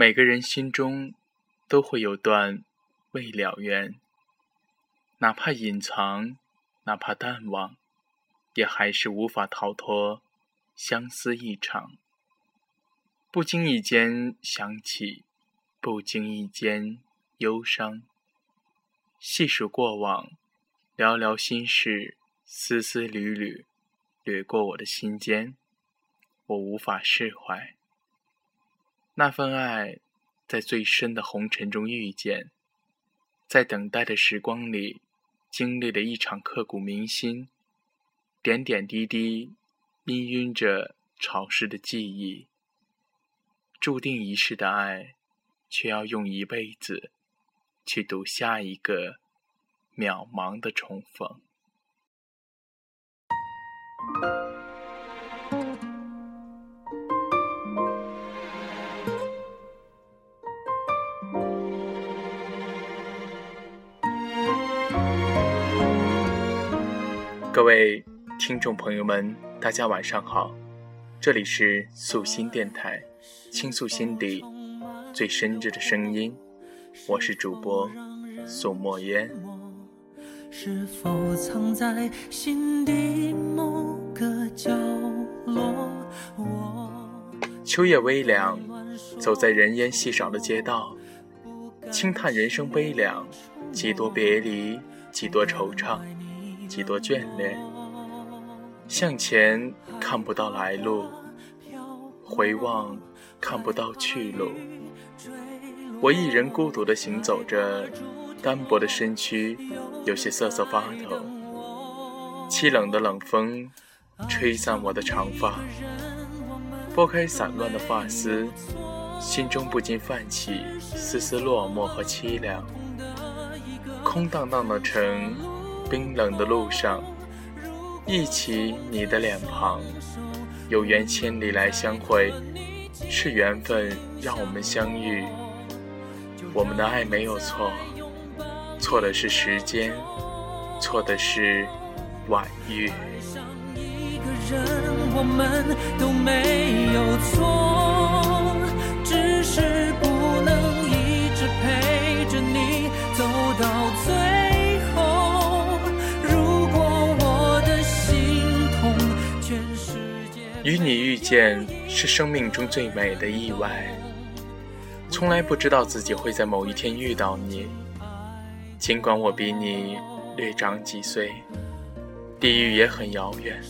每个人心中都会有段未了缘，哪怕隐藏，哪怕淡忘，也还是无法逃脱相思一场。不经意间想起，不经意间忧伤。细数过往，寥寥心事，丝丝缕缕，掠过我的心间，我无法释怀。那份爱，在最深的红尘中遇见，在等待的时光里，经历了一场刻骨铭心，点点滴滴氤氲着潮湿的记忆。注定一世的爱，却要用一辈子去赌下一个渺茫的重逢。各位听众朋友们，大家晚上好，这里是素心电台。倾诉心底最深挚的声音，我是主播宋墨烟。秋夜微凉，走在人烟稀少的街道，轻叹人生悲凉，几多别离，几多惆怅，几多眷恋。向前看不到来路，回望。看不到去路，我一人孤独地行走着，单薄的身躯有些瑟瑟发抖。凄冷的冷风吹散我的长发，拨开散乱的发丝，心中不禁泛起丝丝落寞和凄凉。空荡荡的城，冰冷的路上，忆起你的脸庞，有缘千里来相会。是缘分让我们相遇，我们的爱没有错，错的是时间，错的是晚遇。只见。是生命中最美的意外。从来不知道自己会在某一天遇到你，尽管我比你略长几岁，地域也很遥远，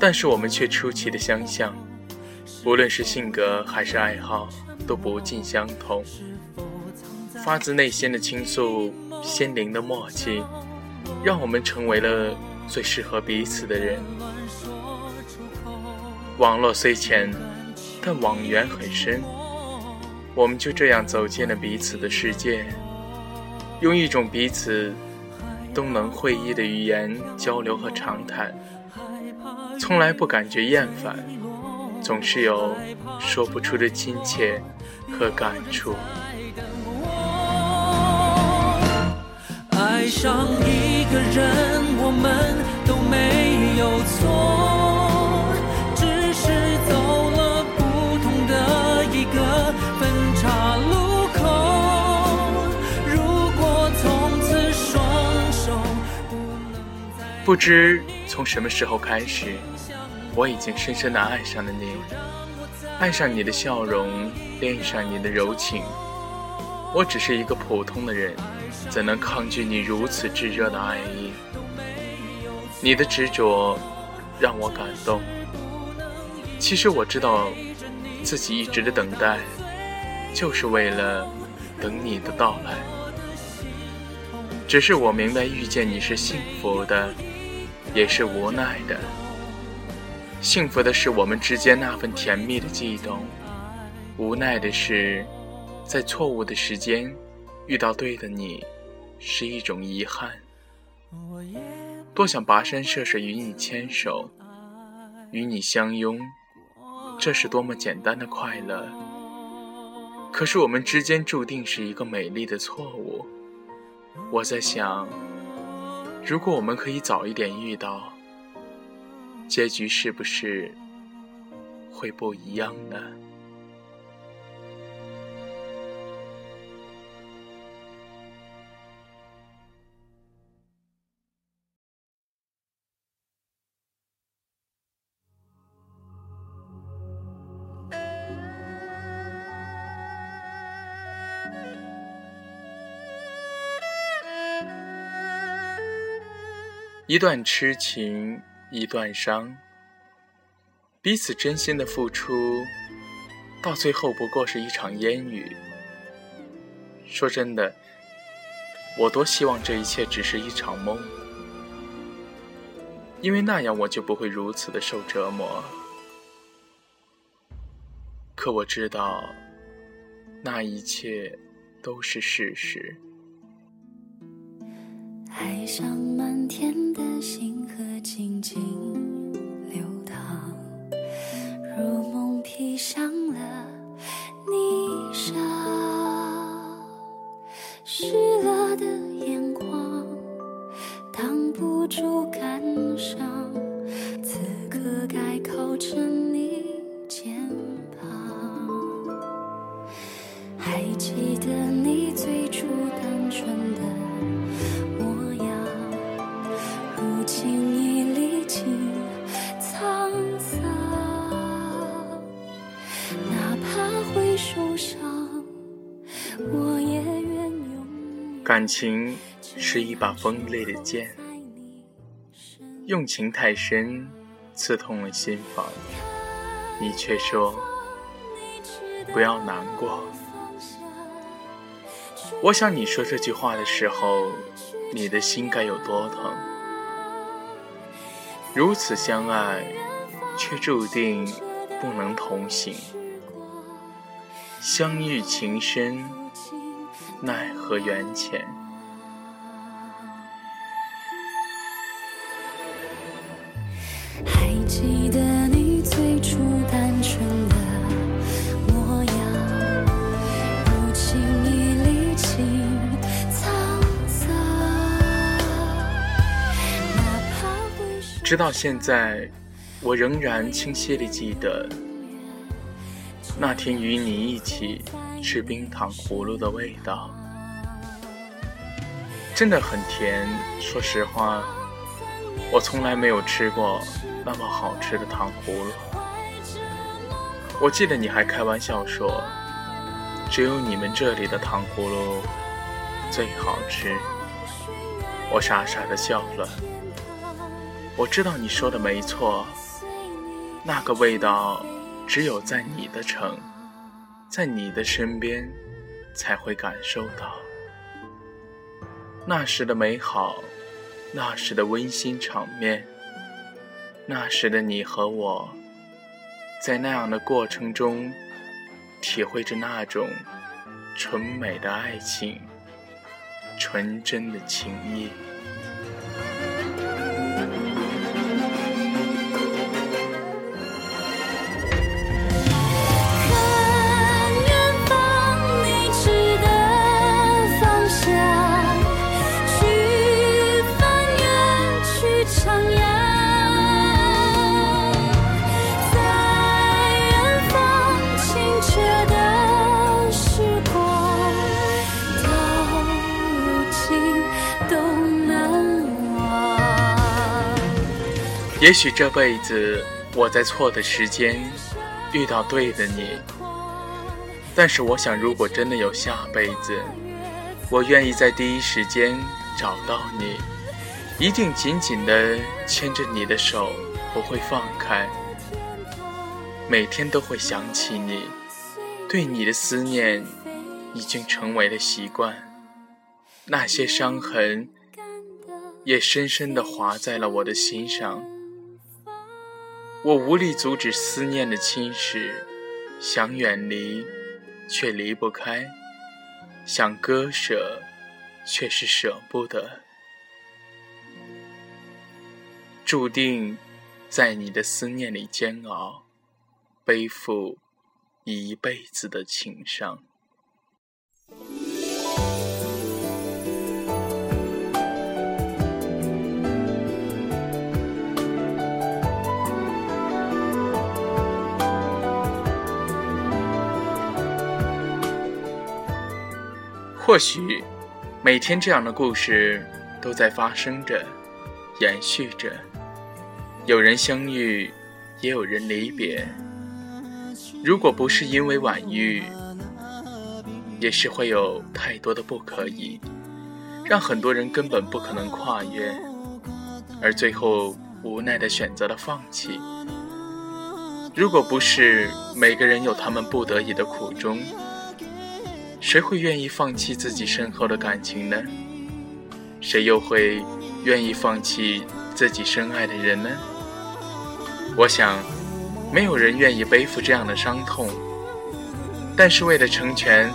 但是我们却出奇的相像。无论是性格还是爱好，都不尽相同。发自内心的倾诉，心灵的默契，让我们成为了最适合彼此的人。网络虽浅，但网缘很深。我们就这样走进了彼此的世界，用一种彼此都能会意的语言交流和长谈，从来不感觉厌烦，总是有说不出的亲切和感触。爱上一个人，我们都没有错。不知从什么时候开始，我已经深深的爱上了你，爱上你的笑容，恋上你的柔情。我只是一个普通的人，怎能抗拒你如此炙热的爱意？你的执着让我感动。其实我知道，自己一直的等待，就是为了等你的到来。只是我明白，遇见你是幸福的。也是无奈的。幸福的是我们之间那份甜蜜的悸动，无奈的是，在错误的时间遇到对的你，是一种遗憾。多想跋山涉水与你牵手，与你相拥，这是多么简单的快乐。可是我们之间注定是一个美丽的错误。我在想。如果我们可以早一点遇到，结局是不是会不一样呢？一段痴情，一段伤。彼此真心的付出，到最后不过是一场烟雨。说真的，我多希望这一切只是一场梦，因为那样我就不会如此的受折磨。可我知道，那一切都是事实。海上满天的星河静静流淌，如梦披上了霓裳。感情是一把锋利的剑，用情太深，刺痛了心房。你却说不要难过。我想你说这句话的时候，你的心该有多疼？如此相爱，却注定不能同行。相遇情深，奈何缘浅。还记得你最初单纯的模样，如今已历经沧桑。哪怕直到现在，我仍然清晰地记得那天与你一起吃冰糖葫芦的味道，真的很甜。说实话，我从来没有吃过那么好吃的糖葫芦。我记得你还开玩笑说，只有你们这里的糖葫芦最好吃。我傻傻的笑了。我知道你说的没错，那个味道只有在你的城，在你的身边才会感受到。那时的美好，那时的温馨场面，那时的你和我，在那样的过程中，体会着那种纯美的爱情，纯真的情谊。也许这辈子我在错的时间遇到对的你，但是我想，如果真的有下辈子，我愿意在第一时间找到你，一定紧紧地牵着你的手，不会放开，每天都会想起你，对你的思念已经成为了习惯，那些伤痕也深深地划在了我的心上。我无力阻止思念的侵蚀，想远离，却离不开；想割舍，却是舍不得。注定在你的思念里煎熬，背负一辈子的情伤。或许，每天这样的故事都在发生着，延续着。有人相遇，也有人离别。如果不是因为晚遇，也是会有太多的不可以，让很多人根本不可能跨越。而最后无奈的选择了放弃。如果不是每个人有他们不得已的苦衷，谁会愿意放弃自己身后的感情呢？谁又会愿意放弃自己深爱的人呢？我想，没有人愿意背负这样的伤痛。但是为了成全，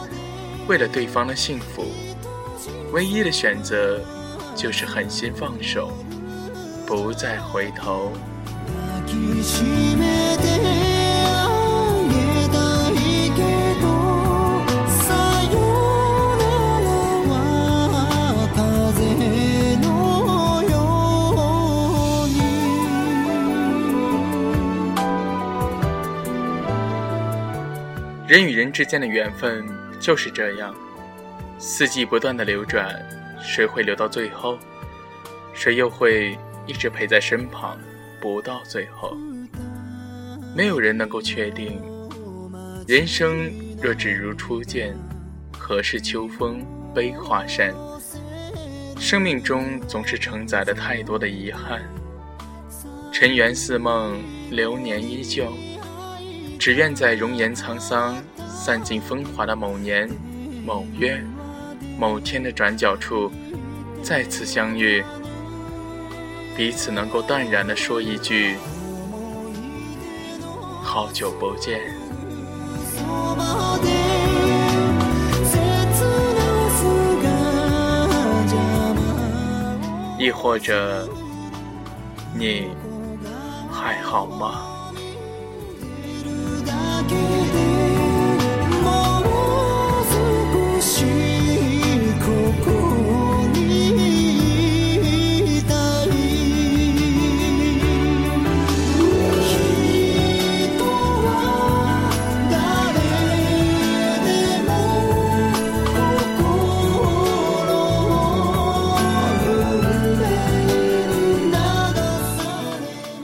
为了对方的幸福，唯一的选择就是狠心放手，不再回头。人与人之间的缘分就是这样，四季不断的流转，谁会留到最后？谁又会一直陪在身旁，不到最后？没有人能够确定。人生若只如初见，何事秋风悲画扇？生命中总是承载了太多的遗憾。尘缘似梦，流年依旧。只愿在容颜沧桑、散尽风华的某年某月某天的转角处，再次相遇，彼此能够淡然地说一句：“好久不见。”亦或者，你还好吗？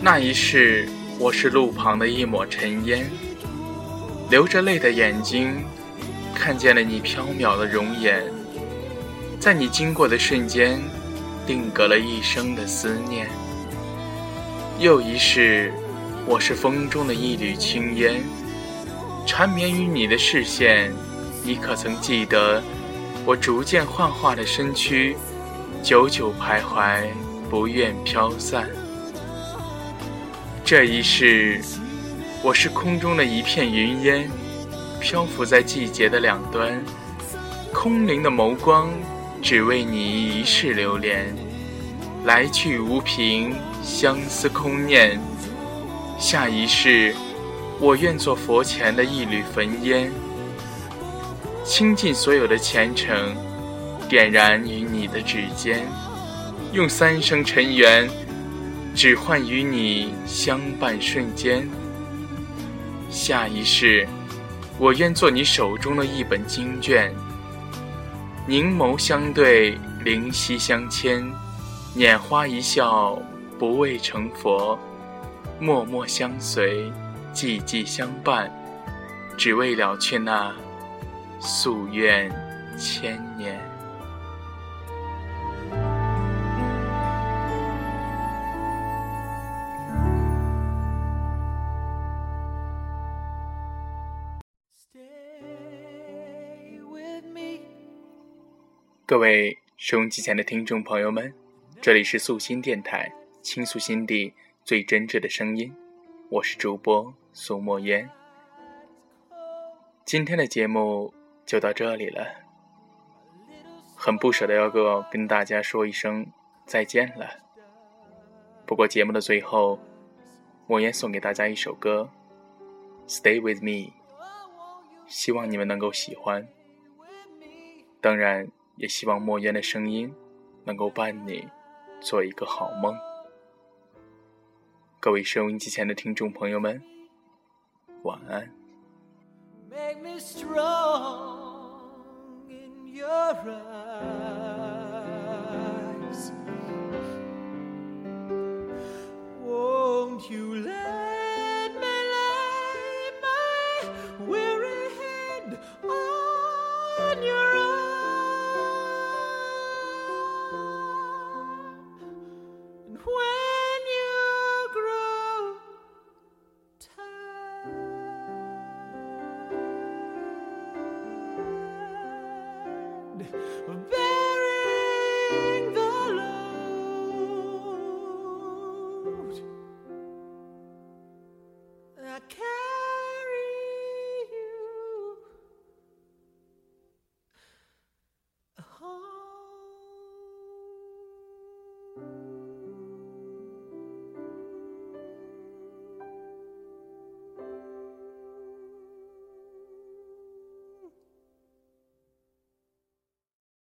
那一世，我是路旁的一抹尘烟，流着泪的眼睛，看见了你飘渺的容颜，在你经过的瞬间，定格了一生的思念。又一世，我是风中的一缕青烟，缠绵于你的视线，你可曾记得我逐渐幻化的身躯，久久徘徊，不愿飘散。这一世，我是空中的一片云烟，漂浮在季节的两端，空灵的眸光，只为你一世流连，来去无凭，相思空念。下一世，我愿做佛前的一缕焚烟，倾尽所有的虔诚，点燃于你的指尖，用三生尘缘。只换与你相伴瞬间。下一世，我愿做你手中的一本经卷。凝眸相对，灵犀相牵，拈花一笑，不为成佛。默默相随，寂寂相伴，只为了却那夙愿千年。各位收音机前的听众朋友们，这里是素心电台，倾诉心底最真挚的声音，我是主播苏墨烟。今天的节目就到这里了，很不舍得要跟大家说一声再见了。不过节目的最后，莫烟送给大家一首歌《Stay with Me》，希望你们能够喜欢。当然。也希望莫言的声音能够伴你做一个好梦。各位收音机前的听众朋友们，晚安。when